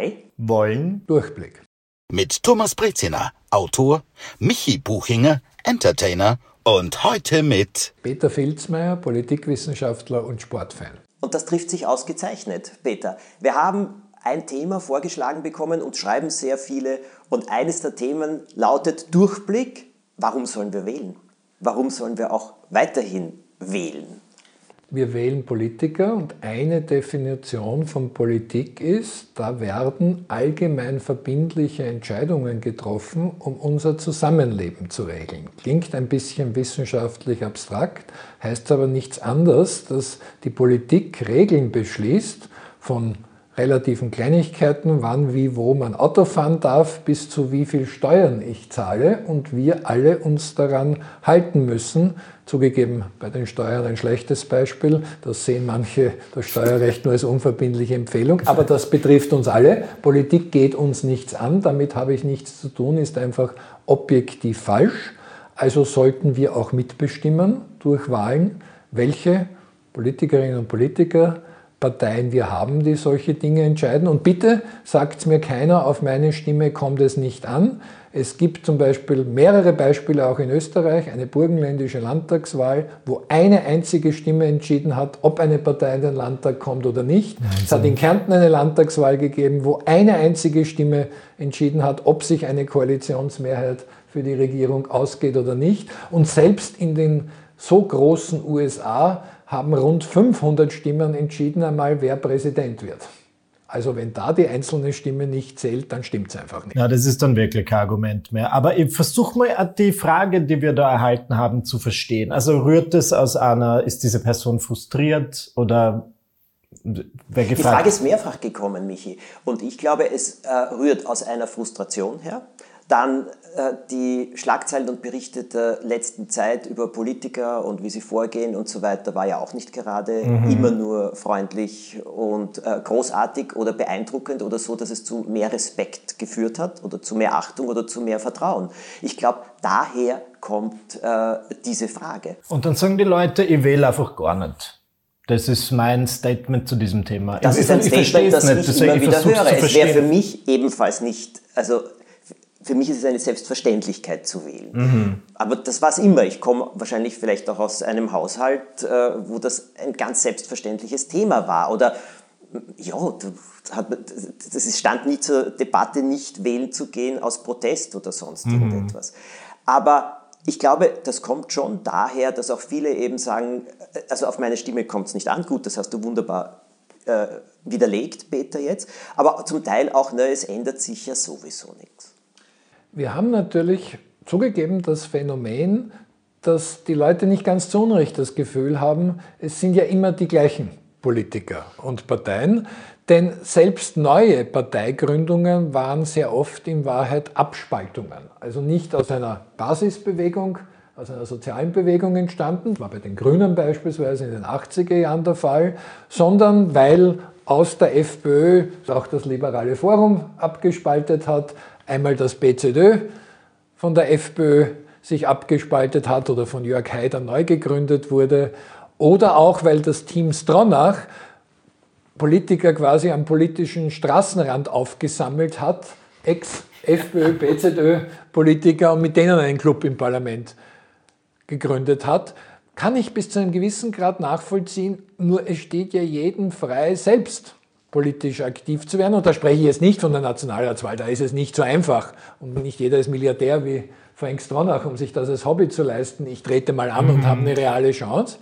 bei Wollen Durchblick. Mit Thomas Breziner, Autor, Michi Buchinger, Entertainer und heute mit Peter Filzmeier, Politikwissenschaftler und Sportfan. Und das trifft sich ausgezeichnet, Peter. Wir haben ein Thema vorgeschlagen bekommen und schreiben sehr viele. Und eines der Themen lautet Durchblick. Warum sollen wir wählen? Warum sollen wir auch weiterhin wählen? Wir wählen Politiker und eine Definition von Politik ist, da werden allgemein verbindliche Entscheidungen getroffen, um unser Zusammenleben zu regeln. Klingt ein bisschen wissenschaftlich abstrakt, heißt aber nichts anderes, dass die Politik Regeln beschließt von relativen Kleinigkeiten, wann, wie, wo man Auto fahren darf, bis zu wie viel Steuern ich zahle und wir alle uns daran halten müssen. Zugegeben bei den Steuern ein schlechtes Beispiel, das sehen manche das Steuerrecht nur als unverbindliche Empfehlung, aber das betrifft uns alle. Politik geht uns nichts an, damit habe ich nichts zu tun, ist einfach objektiv falsch. Also sollten wir auch mitbestimmen durch Wahlen, welche Politikerinnen und Politiker Parteien wir haben, die solche Dinge entscheiden. Und bitte sagt mir keiner, auf meine Stimme kommt es nicht an. Es gibt zum Beispiel mehrere Beispiele auch in Österreich, eine burgenländische Landtagswahl, wo eine einzige Stimme entschieden hat, ob eine Partei in den Landtag kommt oder nicht. Wahnsinn. Es hat in Kärnten eine Landtagswahl gegeben, wo eine einzige Stimme entschieden hat, ob sich eine Koalitionsmehrheit für die Regierung ausgeht oder nicht. Und selbst in den so großen USA haben rund 500 Stimmen entschieden einmal, wer Präsident wird. Also wenn da die einzelne Stimme nicht zählt, dann stimmt es einfach nicht. Ja, das ist dann wirklich kein Argument mehr. Aber ich versuche mal die Frage, die wir da erhalten haben, zu verstehen. Also rührt es aus einer, ist diese Person frustriert oder wer gefragt? Die Frage ist mehrfach gekommen, Michi. Und ich glaube, es äh, rührt aus einer Frustration her. Dann äh, die Schlagzeilen und Berichte der letzten Zeit über Politiker und wie sie vorgehen und so weiter war ja auch nicht gerade mhm. immer nur freundlich und äh, großartig oder beeindruckend oder so, dass es zu mehr Respekt geführt hat oder zu mehr Achtung oder zu mehr Vertrauen. Ich glaube, daher kommt äh, diese Frage. Und dann sagen die Leute, ich wähle einfach gar nicht. Das ist mein Statement zu diesem Thema. Das ich, ist ein Statement, das nicht, ich immer wieder höre. Es wäre für mich ebenfalls nicht, also für mich ist es eine Selbstverständlichkeit zu wählen. Mhm. Aber das war es immer. Ich komme wahrscheinlich vielleicht auch aus einem Haushalt, äh, wo das ein ganz selbstverständliches Thema war. Oder ja, das stand nie zur Debatte, nicht wählen zu gehen aus Protest oder sonst mhm. irgendetwas. Aber ich glaube, das kommt schon daher, dass auch viele eben sagen, also auf meine Stimme kommt es nicht an. Gut, das hast du wunderbar äh, widerlegt, Peter, jetzt. Aber zum Teil auch, ne, es ändert sich ja sowieso nichts. Wir haben natürlich zugegeben das Phänomen, dass die Leute nicht ganz zu Unrecht das Gefühl haben, es sind ja immer die gleichen Politiker und Parteien, denn selbst neue Parteigründungen waren sehr oft in Wahrheit Abspaltungen. Also nicht aus einer Basisbewegung, aus einer sozialen Bewegung entstanden, war bei den Grünen beispielsweise in den 80er Jahren der Fall, sondern weil aus der FPÖ auch das Liberale Forum abgespaltet hat, einmal das BZÖ von der FPÖ sich abgespaltet hat oder von Jörg Haider neu gegründet wurde, oder auch weil das Team Stronach Politiker quasi am politischen Straßenrand aufgesammelt hat, Ex-FPÖ, BZÖ-Politiker und mit denen einen Club im Parlament gegründet hat, kann ich bis zu einem gewissen Grad nachvollziehen, nur es steht ja jedem frei, selbst politisch aktiv zu werden. Und da spreche ich jetzt nicht von der Nationalratswahl, da ist es nicht so einfach. Und nicht jeder ist Milliardär wie Frank Stronach, um sich das als Hobby zu leisten. Ich trete mal an mhm. und habe eine reale Chance.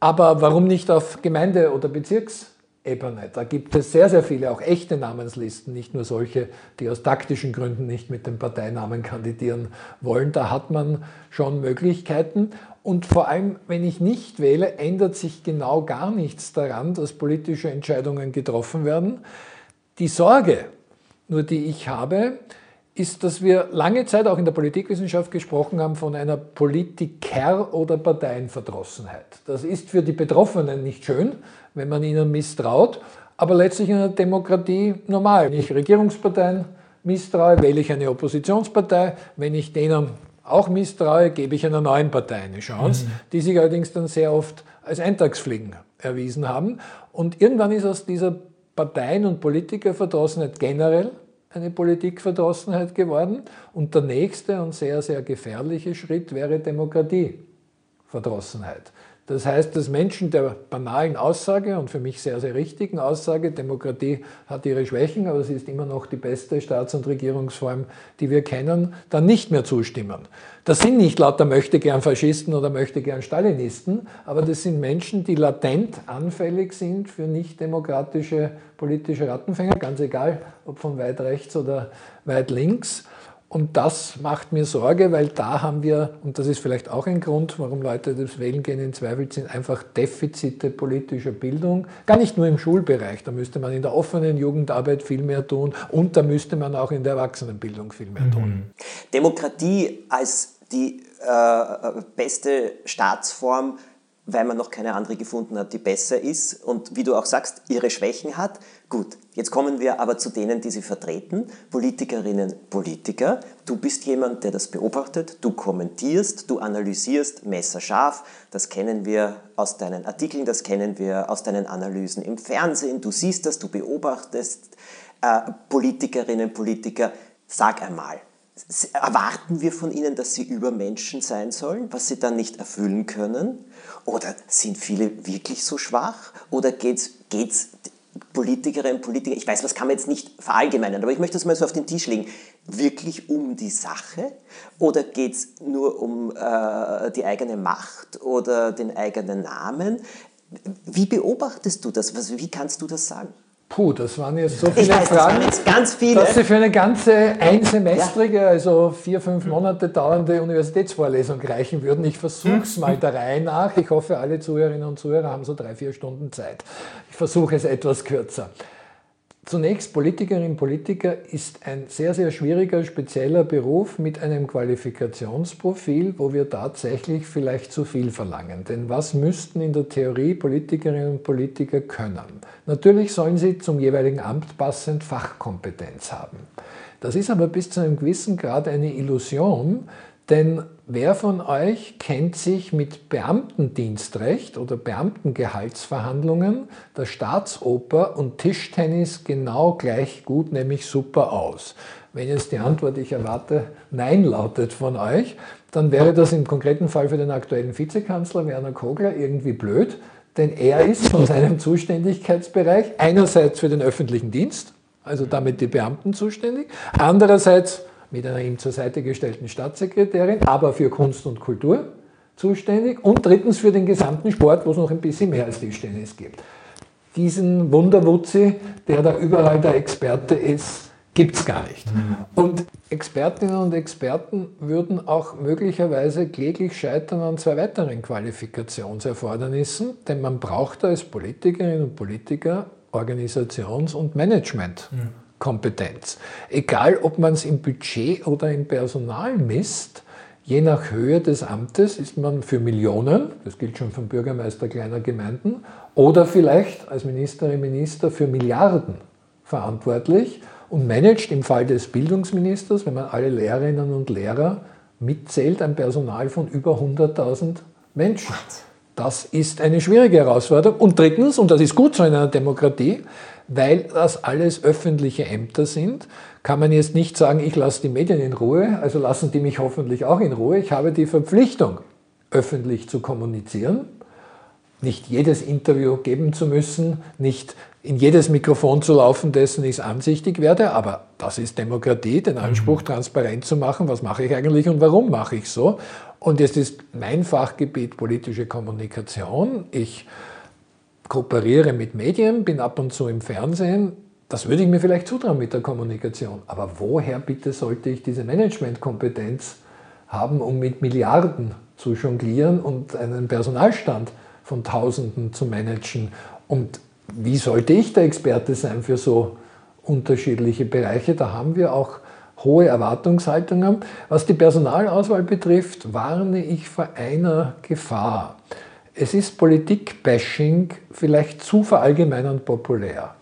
Aber warum nicht auf Gemeinde- oder Bezirksebene? Da gibt es sehr, sehr viele, auch echte Namenslisten, nicht nur solche, die aus taktischen Gründen nicht mit dem Parteinamen kandidieren wollen. Da hat man schon Möglichkeiten. Und vor allem, wenn ich nicht wähle, ändert sich genau gar nichts daran, dass politische Entscheidungen getroffen werden. Die Sorge, nur die ich habe, ist, dass wir lange Zeit auch in der Politikwissenschaft gesprochen haben von einer Politiker- oder Parteienverdrossenheit. Das ist für die Betroffenen nicht schön, wenn man ihnen misstraut, aber letztlich in einer Demokratie normal. Wenn ich Regierungsparteien misstraue, wähle ich eine Oppositionspartei. Wenn ich denen auch misstraue, gebe ich einer neuen Partei eine Chance, mhm. die sich allerdings dann sehr oft als Eintagsfliegen erwiesen haben. Und irgendwann ist aus dieser Parteien- und Politikerverdrossenheit generell eine Politikverdrossenheit geworden. Und der nächste und sehr, sehr gefährliche Schritt wäre Demokratieverdrossenheit. Das heißt, dass Menschen der banalen Aussage und für mich sehr, sehr richtigen Aussage, Demokratie hat ihre Schwächen, aber sie ist immer noch die beste Staats- und Regierungsform, die wir kennen, dann nicht mehr zustimmen. Das sind nicht lauter möchte gern Faschisten oder möchte gern Stalinisten, aber das sind Menschen, die latent anfällig sind für nicht demokratische politische Rattenfänger, ganz egal, ob von weit rechts oder weit links. Und das macht mir Sorge, weil da haben wir, und das ist vielleicht auch ein Grund, warum Leute das Wählen gehen in Zweifel sind, einfach Defizite politischer Bildung. Gar nicht nur im Schulbereich, da müsste man in der offenen Jugendarbeit viel mehr tun und da müsste man auch in der Erwachsenenbildung viel mehr tun. Mhm. Demokratie als die äh, beste Staatsform weil man noch keine andere gefunden hat, die besser ist und wie du auch sagst, ihre Schwächen hat. Gut, jetzt kommen wir aber zu denen, die sie vertreten, Politikerinnen, Politiker. Du bist jemand, der das beobachtet, du kommentierst, du analysierst messerscharf. Das kennen wir aus deinen Artikeln, das kennen wir aus deinen Analysen im Fernsehen. Du siehst das, du beobachtest äh, Politikerinnen, Politiker. Sag einmal, erwarten wir von ihnen, dass sie Übermenschen sein sollen, was sie dann nicht erfüllen können? Oder sind viele wirklich so schwach? Oder geht es Politikerinnen und Politiker, ich weiß, das kann man jetzt nicht verallgemeinern, aber ich möchte es mal so auf den Tisch legen, wirklich um die Sache? Oder geht es nur um äh, die eigene Macht oder den eigenen Namen? Wie beobachtest du das? Wie kannst du das sagen? Puh, das waren jetzt so viele weiß, Fragen. Das jetzt ganz viele. Dass Sie für eine ganze einsemestrige, ja. also vier, fünf Monate dauernde Universitätsvorlesung reichen würden. Ich versuche es mal der Reihe nach. Ich hoffe, alle Zuhörerinnen und Zuhörer haben so drei, vier Stunden Zeit. Ich versuche es etwas kürzer. Zunächst, Politikerin, Politiker ist ein sehr, sehr schwieriger, spezieller Beruf mit einem Qualifikationsprofil, wo wir tatsächlich vielleicht zu viel verlangen. Denn was müssten in der Theorie Politikerinnen und Politiker können? Natürlich sollen sie zum jeweiligen Amt passend Fachkompetenz haben. Das ist aber bis zu einem gewissen Grad eine Illusion, denn wer von euch kennt sich mit Beamtendienstrecht oder Beamtengehaltsverhandlungen der Staatsoper und Tischtennis genau gleich gut, nämlich super aus? Wenn jetzt die Antwort, ich erwarte, Nein lautet von euch, dann wäre das im konkreten Fall für den aktuellen Vizekanzler Werner Kogler irgendwie blöd, denn er ist von seinem Zuständigkeitsbereich einerseits für den öffentlichen Dienst, also damit die Beamten zuständig, andererseits mit einer ihm zur Seite gestellten Staatssekretärin, aber für Kunst und Kultur zuständig und drittens für den gesamten Sport, wo es noch ein bisschen mehr als Tischtennis gibt. Diesen Wunderwutzi, der da überall der Experte ist, gibt es gar nicht. Und Expertinnen und Experten würden auch möglicherweise kläglich scheitern an zwei weiteren Qualifikationserfordernissen, denn man braucht als Politikerinnen und Politiker Organisations- und Management. Mhm. Kompetenz. Egal, ob man es im Budget oder im Personal misst, je nach Höhe des Amtes ist man für Millionen, das gilt schon vom Bürgermeister kleiner Gemeinden, oder vielleicht als Ministerin, Minister für Milliarden verantwortlich und managt im Fall des Bildungsministers, wenn man alle Lehrerinnen und Lehrer mitzählt, ein Personal von über 100.000 Menschen. Das ist eine schwierige Herausforderung. Und drittens, und das ist gut so in einer Demokratie, weil das alles öffentliche Ämter sind, kann man jetzt nicht sagen, ich lasse die Medien in Ruhe, also lassen die mich hoffentlich auch in Ruhe. Ich habe die Verpflichtung, öffentlich zu kommunizieren, nicht jedes Interview geben zu müssen, nicht in jedes Mikrofon zu laufen, dessen ich ansichtig werde, aber das ist Demokratie, den Anspruch mhm. transparent zu machen, was mache ich eigentlich und warum mache ich so. Und jetzt ist mein Fachgebiet politische Kommunikation. Ich kooperiere mit Medien, bin ab und zu im Fernsehen. Das würde ich mir vielleicht zutrauen mit der Kommunikation. Aber woher bitte sollte ich diese Managementkompetenz haben, um mit Milliarden zu jonglieren und einen Personalstand von Tausenden zu managen? Und wie sollte ich der Experte sein für so unterschiedliche Bereiche? Da haben wir auch hohe Erwartungshaltungen. Was die Personalauswahl betrifft, warne ich vor einer Gefahr. Es ist Politik-Bashing vielleicht zu verallgemeinernd populär.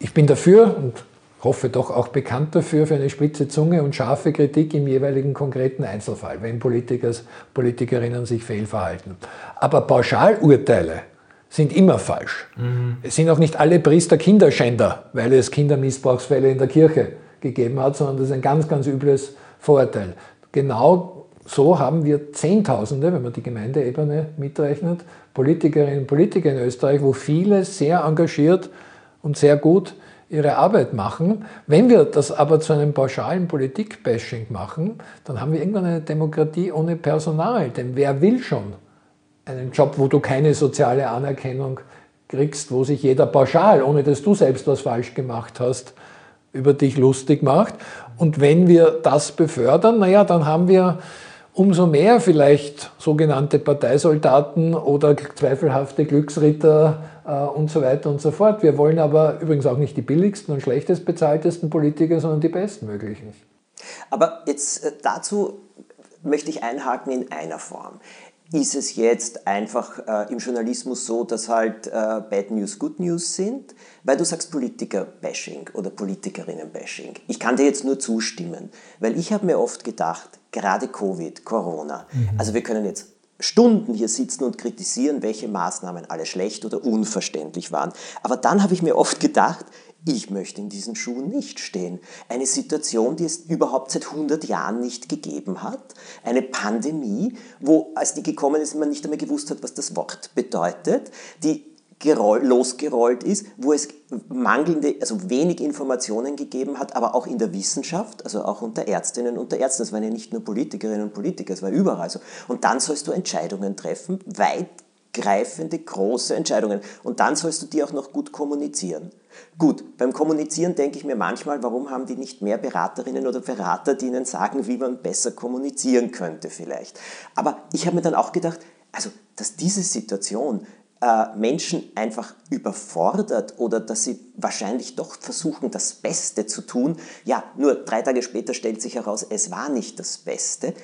Ich bin dafür und hoffe doch auch bekannt dafür, für eine spitze Zunge und scharfe Kritik im jeweiligen konkreten Einzelfall, wenn Politikers, Politikerinnen sich fehlverhalten. Aber Pauschalurteile sind immer falsch. Mhm. Es sind auch nicht alle Priester Kinderschänder, weil es Kindermissbrauchsfälle in der Kirche gegeben hat, sondern das ist ein ganz, ganz übles Vorurteil. Genau so haben wir Zehntausende, wenn man die Gemeindeebene mitrechnet, Politikerinnen und Politiker in Österreich, wo viele sehr engagiert und sehr gut ihre Arbeit machen. Wenn wir das aber zu einem pauschalen Politikbashing machen, dann haben wir irgendwann eine Demokratie ohne Personal. Denn wer will schon einen Job, wo du keine soziale Anerkennung kriegst, wo sich jeder pauschal, ohne dass du selbst was falsch gemacht hast, über dich lustig macht. Und wenn wir das befördern, naja, dann haben wir umso mehr vielleicht sogenannte Parteisoldaten oder zweifelhafte Glücksritter äh, und so weiter und so fort. Wir wollen aber übrigens auch nicht die billigsten und schlechtest bezahltesten Politiker, sondern die bestmöglichen. Aber jetzt äh, dazu möchte ich einhaken in einer Form ist es jetzt einfach äh, im Journalismus so, dass halt äh, Bad News Good News sind? Weil du sagst Politiker-Bashing oder Politikerinnen-Bashing. Ich kann dir jetzt nur zustimmen, weil ich habe mir oft gedacht, gerade Covid, Corona, mhm. also wir können jetzt Stunden hier sitzen und kritisieren, welche Maßnahmen alle schlecht oder unverständlich waren. Aber dann habe ich mir oft gedacht, ich möchte in diesen Schuhen nicht stehen. Eine Situation, die es überhaupt seit 100 Jahren nicht gegeben hat. Eine Pandemie, wo, als die gekommen ist, man nicht einmal gewusst hat, was das Wort bedeutet, die losgerollt ist, wo es mangelnde, also wenig Informationen gegeben hat, aber auch in der Wissenschaft, also auch unter Ärztinnen und Ärzten. Das waren ja nicht nur Politikerinnen und Politiker, es war überall so. Und dann sollst du Entscheidungen treffen, weitgreifende, große Entscheidungen. Und dann sollst du die auch noch gut kommunizieren. Gut, beim Kommunizieren denke ich mir manchmal, warum haben die nicht mehr Beraterinnen oder Berater, die ihnen sagen, wie man besser kommunizieren könnte vielleicht. Aber ich habe mir dann auch gedacht, also, dass diese Situation äh, Menschen einfach überfordert oder dass sie wahrscheinlich doch versuchen, das Beste zu tun. Ja, nur drei Tage später stellt sich heraus, es war nicht das Beste.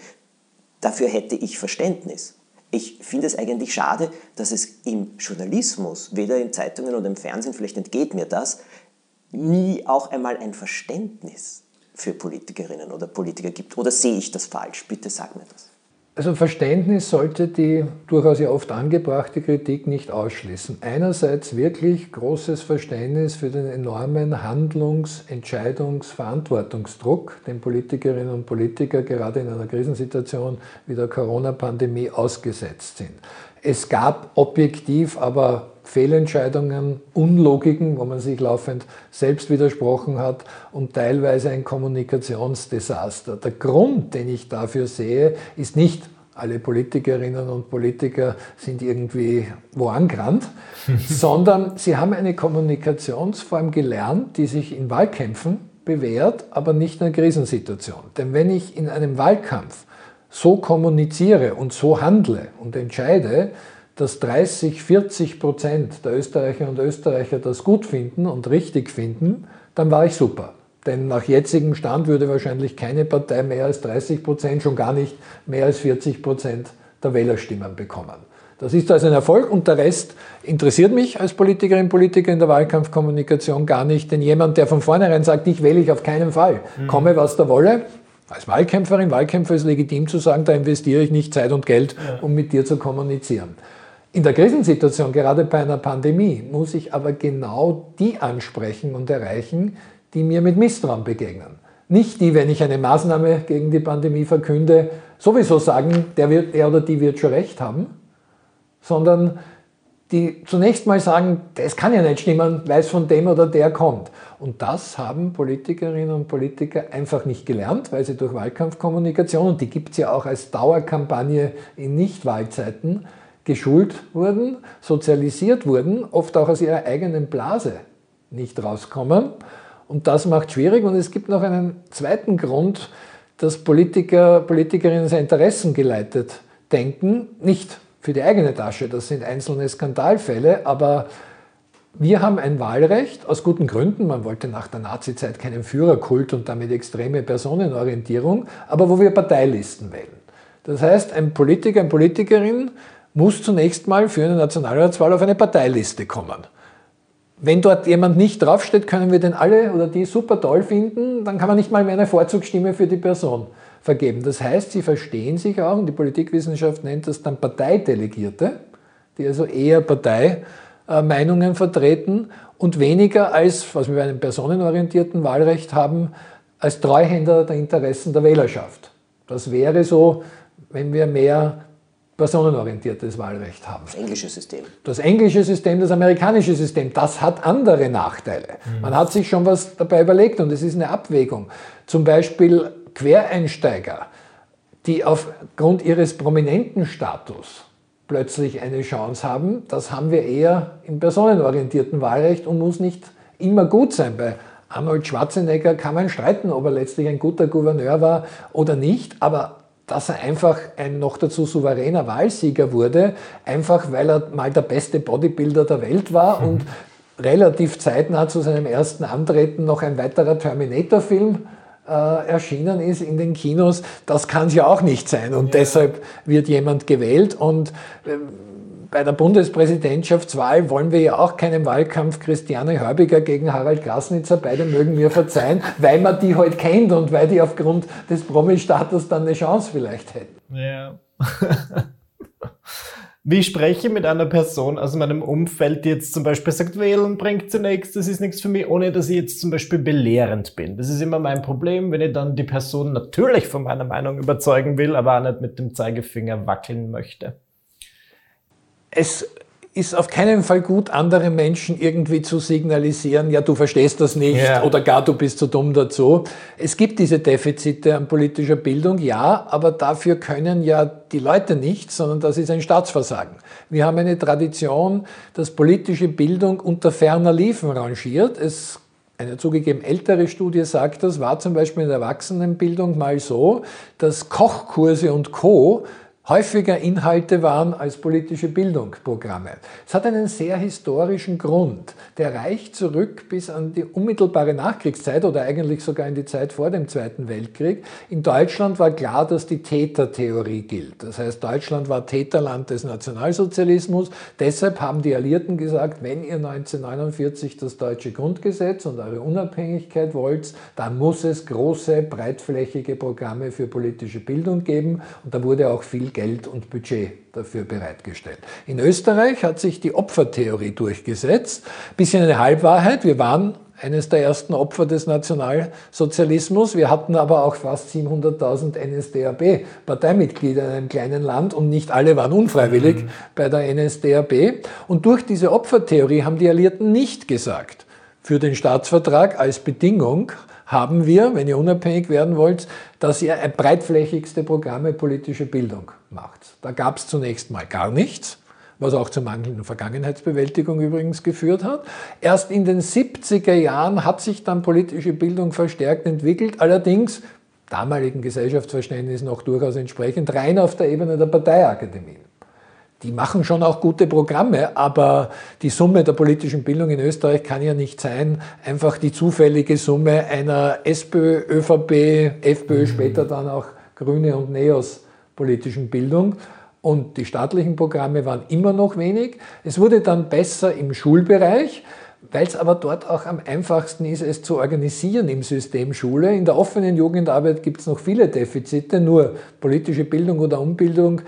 Dafür hätte ich Verständnis. Ich finde es eigentlich schade, dass es im Journalismus, weder in Zeitungen oder im Fernsehen, vielleicht entgeht mir das, nie auch einmal ein Verständnis für Politikerinnen oder Politiker gibt. Oder sehe ich das falsch? Bitte sag mir das. Also Verständnis sollte die durchaus ja oft angebrachte Kritik nicht ausschließen. Einerseits wirklich großes Verständnis für den enormen Handlungs-, Entscheidungs-, Verantwortungsdruck, den Politikerinnen und Politiker gerade in einer Krisensituation wie der Corona-Pandemie ausgesetzt sind. Es gab objektiv aber Fehlentscheidungen, Unlogiken, wo man sich laufend selbst widersprochen hat und teilweise ein Kommunikationsdesaster. Der Grund, den ich dafür sehe, ist nicht, alle Politikerinnen und Politiker sind irgendwie wo angerannt, sondern sie haben eine Kommunikationsform gelernt, die sich in Wahlkämpfen bewährt, aber nicht in einer Krisensituation. Denn wenn ich in einem Wahlkampf so kommuniziere und so handle und entscheide, dass 30, 40 Prozent der Österreicher und Österreicher das gut finden und richtig finden, dann war ich super. Denn nach jetzigem Stand würde wahrscheinlich keine Partei mehr als 30 Prozent, schon gar nicht mehr als 40 Prozent der Wählerstimmen bekommen. Das ist also ein Erfolg und der Rest interessiert mich als Politikerin, Politiker in der Wahlkampfkommunikation gar nicht. Denn jemand, der von vornherein sagt, ich wähle ich auf keinen Fall, mhm. komme was da wolle, als Wahlkämpferin, Wahlkämpfer ist legitim zu sagen, da investiere ich nicht Zeit und Geld, um mit dir zu kommunizieren. In der Krisensituation, gerade bei einer Pandemie, muss ich aber genau die ansprechen und erreichen, die mir mit Misstrauen begegnen. Nicht die, wenn ich eine Maßnahme gegen die Pandemie verkünde, sowieso sagen, der, wird, der oder die wird schon recht haben, sondern die zunächst mal sagen, das kann ja nicht stimmen, weil es von dem oder der kommt. Und das haben Politikerinnen und Politiker einfach nicht gelernt, weil sie durch Wahlkampfkommunikation, und die gibt es ja auch als Dauerkampagne in Nichtwahlzeiten, geschult wurden, sozialisiert wurden, oft auch aus ihrer eigenen Blase nicht rauskommen. Und das macht schwierig. Und es gibt noch einen zweiten Grund, dass Politiker, Politikerinnen sehr interessengeleitet denken, nicht für die eigene Tasche, das sind einzelne Skandalfälle, aber wir haben ein Wahlrecht aus guten Gründen. Man wollte nach der Nazizeit keinen Führerkult und damit extreme Personenorientierung, aber wo wir Parteilisten wählen. Das heißt, ein Politiker, eine Politikerin muss zunächst mal für eine Nationalratswahl auf eine Parteiliste kommen. Wenn dort jemand nicht draufsteht, können wir den alle oder die super toll finden, dann kann man nicht mal mehr eine Vorzugsstimme für die Person vergeben. Das heißt, sie verstehen sich auch, und die Politikwissenschaft nennt das dann Parteidelegierte, die also eher Parteimeinungen vertreten und weniger als, was wir bei einem personenorientierten Wahlrecht haben, als Treuhänder der Interessen der Wählerschaft. Das wäre so, wenn wir mehr personenorientiertes Wahlrecht haben. Das englische System. Das englische System, das amerikanische System, das hat andere Nachteile. Mhm. Man hat sich schon was dabei überlegt und es ist eine Abwägung. Zum Beispiel Quereinsteiger, die aufgrund ihres prominenten Status plötzlich eine Chance haben, das haben wir eher im personenorientierten Wahlrecht und muss nicht immer gut sein. Bei Arnold Schwarzenegger kann man streiten, ob er letztlich ein guter Gouverneur war oder nicht, aber dass er einfach ein noch dazu souveräner Wahlsieger wurde, einfach weil er mal der beste Bodybuilder der Welt war mhm. und relativ zeitnah zu seinem ersten Antreten noch ein weiterer Terminator-Film äh, erschienen ist in den Kinos. Das kann es ja auch nicht sein und ja. deshalb wird jemand gewählt und äh, bei der Bundespräsidentschaftswahl wollen wir ja auch keinen Wahlkampf Christiane Hörbiger gegen Harald Grasnitzer, beide mögen mir verzeihen, weil man die halt kennt und weil die aufgrund des Promi-Status dann eine Chance vielleicht hätten. Ja. Wie spreche ich mit einer Person aus meinem Umfeld, die jetzt zum Beispiel sagt, wählen bringt zunächst, das ist nichts für mich, ohne dass ich jetzt zum Beispiel belehrend bin. Das ist immer mein Problem, wenn ich dann die Person natürlich von meiner Meinung überzeugen will, aber auch nicht mit dem Zeigefinger wackeln möchte es ist auf keinen Fall gut, andere Menschen irgendwie zu signalisieren, ja, du verstehst das nicht ja. oder gar du bist zu dumm dazu. Es gibt diese Defizite an politischer Bildung, ja, aber dafür können ja die Leute nicht, sondern das ist ein Staatsversagen. Wir haben eine Tradition, dass politische Bildung unter ferner Liefen rangiert. Es eine zugegeben ältere Studie sagt das, war zum Beispiel in der Erwachsenenbildung mal so, dass Kochkurse und Co häufiger Inhalte waren als politische Bildungsprogramme. Es hat einen sehr historischen Grund. Der reicht zurück bis an die unmittelbare Nachkriegszeit oder eigentlich sogar in die Zeit vor dem Zweiten Weltkrieg. In Deutschland war klar, dass die Tätertheorie gilt. Das heißt, Deutschland war Täterland des Nationalsozialismus. Deshalb haben die Alliierten gesagt, wenn ihr 1949 das deutsche Grundgesetz und eure Unabhängigkeit wollt, dann muss es große, breitflächige Programme für politische Bildung geben. Und da wurde auch viel Geld Geld und Budget dafür bereitgestellt. In Österreich hat sich die Opfertheorie durchgesetzt. Bisschen eine Halbwahrheit. Wir waren eines der ersten Opfer des Nationalsozialismus. Wir hatten aber auch fast 700.000 NSDAP-Parteimitglieder in einem kleinen Land und nicht alle waren unfreiwillig mhm. bei der NSDAP. Und durch diese Opfertheorie haben die Alliierten nicht gesagt, für den Staatsvertrag als Bedingung haben wir, wenn ihr unabhängig werden wollt, dass ihr breitflächigste Programme politische Bildung macht. Da gab es zunächst mal gar nichts, was auch zur mangelnden Vergangenheitsbewältigung übrigens geführt hat. Erst in den 70er Jahren hat sich dann politische Bildung verstärkt entwickelt, allerdings damaligen Gesellschaftsverständnis noch durchaus entsprechend rein auf der Ebene der Parteiakademien die machen schon auch gute Programme, aber die Summe der politischen Bildung in Österreich kann ja nicht sein, einfach die zufällige Summe einer SPÖ, ÖVP, FPÖ, mhm. später dann auch Grüne und Neos politischen Bildung. Und die staatlichen Programme waren immer noch wenig. Es wurde dann besser im Schulbereich, weil es aber dort auch am einfachsten ist, es zu organisieren im System Schule. In der offenen Jugendarbeit gibt es noch viele Defizite, nur politische Bildung oder Umbildung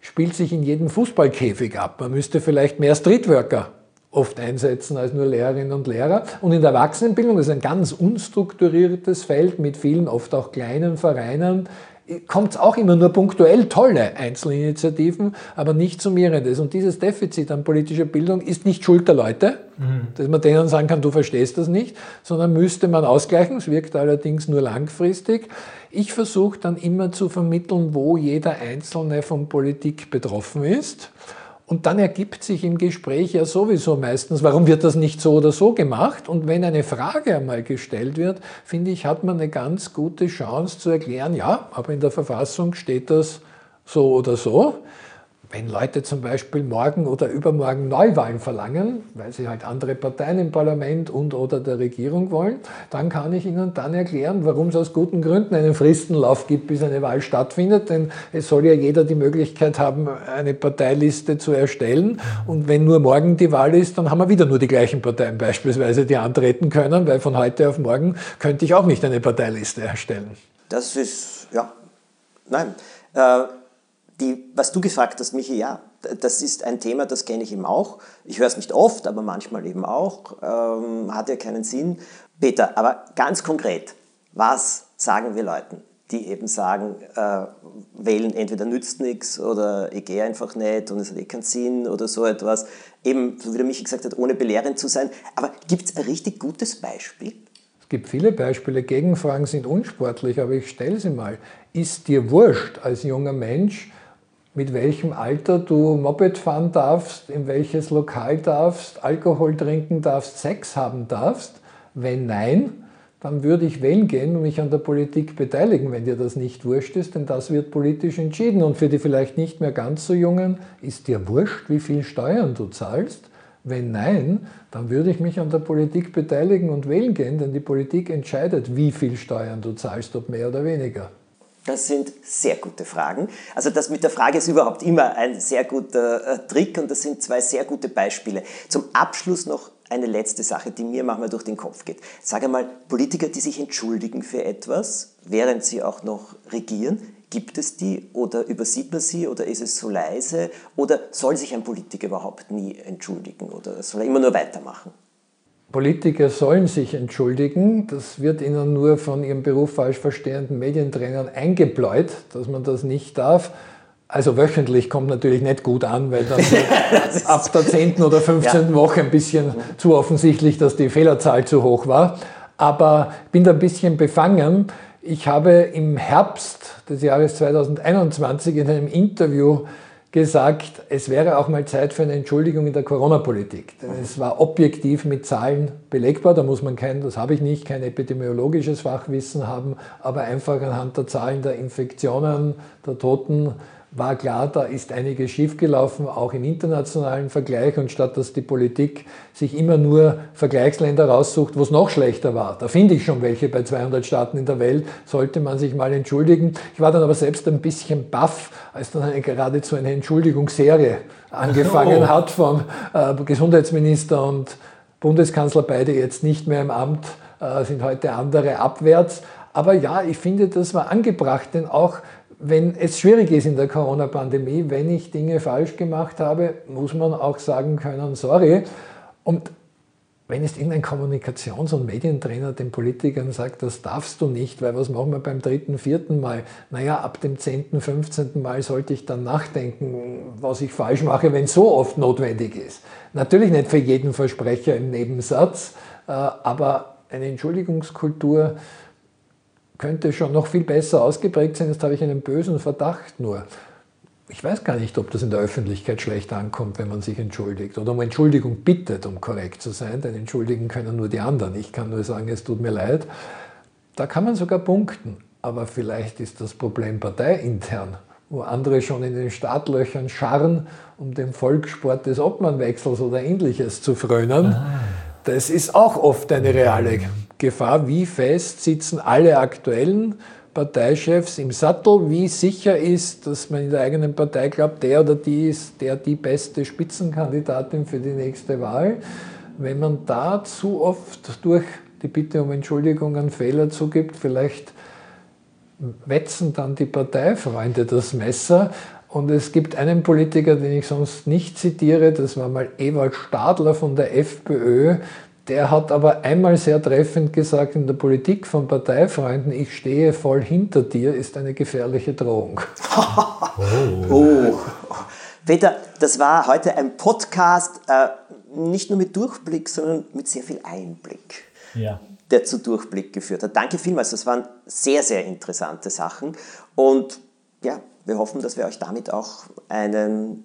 spielt sich in jedem Fußballkäfig ab. Man müsste vielleicht mehr Streetworker oft einsetzen als nur Lehrerinnen und Lehrer. Und in der Erwachsenenbildung, das ist ein ganz unstrukturiertes Feld mit vielen, oft auch kleinen Vereinen, kommt es auch immer nur punktuell tolle Einzelinitiativen, aber nicht summierendes. Und dieses Defizit an politischer Bildung ist nicht Schuld der Leute, mhm. dass man denen sagen kann, du verstehst das nicht, sondern müsste man ausgleichen. Es wirkt allerdings nur langfristig. Ich versuche dann immer zu vermitteln, wo jeder Einzelne von Politik betroffen ist. Und dann ergibt sich im Gespräch ja sowieso meistens, warum wird das nicht so oder so gemacht? Und wenn eine Frage einmal gestellt wird, finde ich, hat man eine ganz gute Chance zu erklären, ja, aber in der Verfassung steht das so oder so. Wenn Leute zum Beispiel morgen oder übermorgen Neuwahlen verlangen, weil sie halt andere Parteien im Parlament und oder der Regierung wollen, dann kann ich ihnen dann erklären, warum es aus guten Gründen einen Fristenlauf gibt, bis eine Wahl stattfindet. Denn es soll ja jeder die Möglichkeit haben, eine Parteiliste zu erstellen. Und wenn nur morgen die Wahl ist, dann haben wir wieder nur die gleichen Parteien beispielsweise, die antreten können, weil von heute auf morgen könnte ich auch nicht eine Parteiliste erstellen. Das ist, ja, nein. Äh die, was du gefragt hast, Michi, ja, das ist ein Thema, das kenne ich eben auch. Ich höre es nicht oft, aber manchmal eben auch. Ähm, hat ja keinen Sinn. Peter, aber ganz konkret, was sagen wir Leuten, die eben sagen, äh, wählen entweder nützt nichts oder ich gehe einfach nicht und es hat eh keinen Sinn oder so etwas. Eben, so wie der Michi gesagt hat, ohne belehrend zu sein. Aber gibt es ein richtig gutes Beispiel? Es gibt viele Beispiele. Gegenfragen sind unsportlich, aber ich stelle sie mal. Ist dir wurscht als junger Mensch, mit welchem Alter du Moped fahren darfst, in welches Lokal darfst, Alkohol trinken darfst, Sex haben darfst? Wenn nein, dann würde ich wählen gehen und mich an der Politik beteiligen, wenn dir das nicht wurscht ist, denn das wird politisch entschieden. Und für die vielleicht nicht mehr ganz so Jungen ist dir wurscht, wie viel Steuern du zahlst. Wenn nein, dann würde ich mich an der Politik beteiligen und wählen gehen, denn die Politik entscheidet, wie viel Steuern du zahlst, ob mehr oder weniger. Das sind sehr gute Fragen. Also das mit der Frage ist überhaupt immer ein sehr guter äh, Trick und das sind zwei sehr gute Beispiele. Zum Abschluss noch eine letzte Sache, die mir manchmal durch den Kopf geht. Sag einmal, Politiker, die sich entschuldigen für etwas, während sie auch noch regieren, gibt es die oder übersieht man sie oder ist es so leise oder soll sich ein Politiker überhaupt nie entschuldigen oder soll er immer nur weitermachen? Politiker sollen sich entschuldigen. Das wird ihnen nur von ihrem Beruf falsch verstehenden Medientrainern eingebläut, dass man das nicht darf. Also wöchentlich kommt natürlich nicht gut an, weil dann ab der 10. oder 15. Ja. Woche ein bisschen zu offensichtlich, dass die Fehlerzahl zu hoch war. Aber ich bin da ein bisschen befangen. Ich habe im Herbst des Jahres 2021 in einem Interview gesagt, es wäre auch mal Zeit für eine Entschuldigung in der Corona-Politik. Denn es war objektiv mit Zahlen belegbar, da muss man kein, das habe ich nicht, kein epidemiologisches Fachwissen haben, aber einfach anhand der Zahlen der Infektionen, der Toten, war klar, da ist einiges schiefgelaufen, auch im internationalen Vergleich. Und statt dass die Politik sich immer nur Vergleichsländer raussucht, wo es noch schlechter war, da finde ich schon welche bei 200 Staaten in der Welt, sollte man sich mal entschuldigen. Ich war dann aber selbst ein bisschen baff, als dann eine, geradezu eine Entschuldigungsserie angefangen oh. hat vom äh, Gesundheitsminister und Bundeskanzler, beide jetzt nicht mehr im Amt, äh, sind heute andere abwärts. Aber ja, ich finde, das war angebracht, denn auch wenn es schwierig ist in der Corona-Pandemie, wenn ich Dinge falsch gemacht habe, muss man auch sagen können, sorry. Und wenn jetzt irgendein Kommunikations- und Medientrainer den Politikern sagt, das darfst du nicht, weil was machen wir beim dritten, vierten Mal? Naja, ab dem zehnten, fünfzehnten Mal sollte ich dann nachdenken, was ich falsch mache, wenn es so oft notwendig ist. Natürlich nicht für jeden Versprecher im Nebensatz, äh, aber eine Entschuldigungskultur könnte schon noch viel besser ausgeprägt sein. Jetzt habe ich einen bösen Verdacht nur. Ich weiß gar nicht, ob das in der Öffentlichkeit schlecht ankommt, wenn man sich entschuldigt oder um Entschuldigung bittet, um korrekt zu sein, denn entschuldigen können nur die anderen. Ich kann nur sagen, es tut mir leid. Da kann man sogar punkten, aber vielleicht ist das Problem parteiintern, wo andere schon in den Startlöchern scharren, um den Volkssport des Obmannwechsels oder ähnliches zu frönen. Ah. Das ist auch oft eine reale Gefahr, wie fest sitzen alle aktuellen Parteichefs im Sattel, wie sicher ist, dass man in der eigenen Partei glaubt, der oder die ist der die beste Spitzenkandidatin für die nächste Wahl. Wenn man da zu oft durch die Bitte um Entschuldigung einen Fehler zugibt, vielleicht wetzen dann die Parteifreunde das Messer. Und es gibt einen Politiker, den ich sonst nicht zitiere, das war mal Ewald Stadler von der FPÖ, der hat aber einmal sehr treffend gesagt, in der Politik von Parteifreunden, ich stehe voll hinter dir, ist eine gefährliche Drohung. oh. oh. Peter, das war heute ein Podcast, äh, nicht nur mit Durchblick, sondern mit sehr viel Einblick. Ja. Der zu Durchblick geführt hat. Danke vielmals, das waren sehr, sehr interessante Sachen. Und ja, wir hoffen, dass wir euch damit auch einen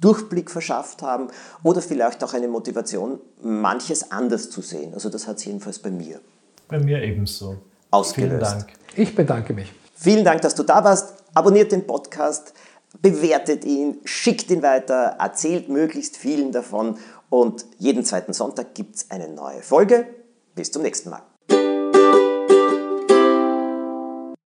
Durchblick verschafft haben oder vielleicht auch eine Motivation, manches anders zu sehen. Also das hat es jedenfalls bei mir. Bei mir ebenso. Ausgelöst. Vielen Dank. Ich bedanke mich. Vielen Dank, dass du da warst. Abonniert den Podcast, bewertet ihn, schickt ihn weiter, erzählt möglichst vielen davon und jeden zweiten Sonntag gibt es eine neue Folge. Bis zum nächsten Mal.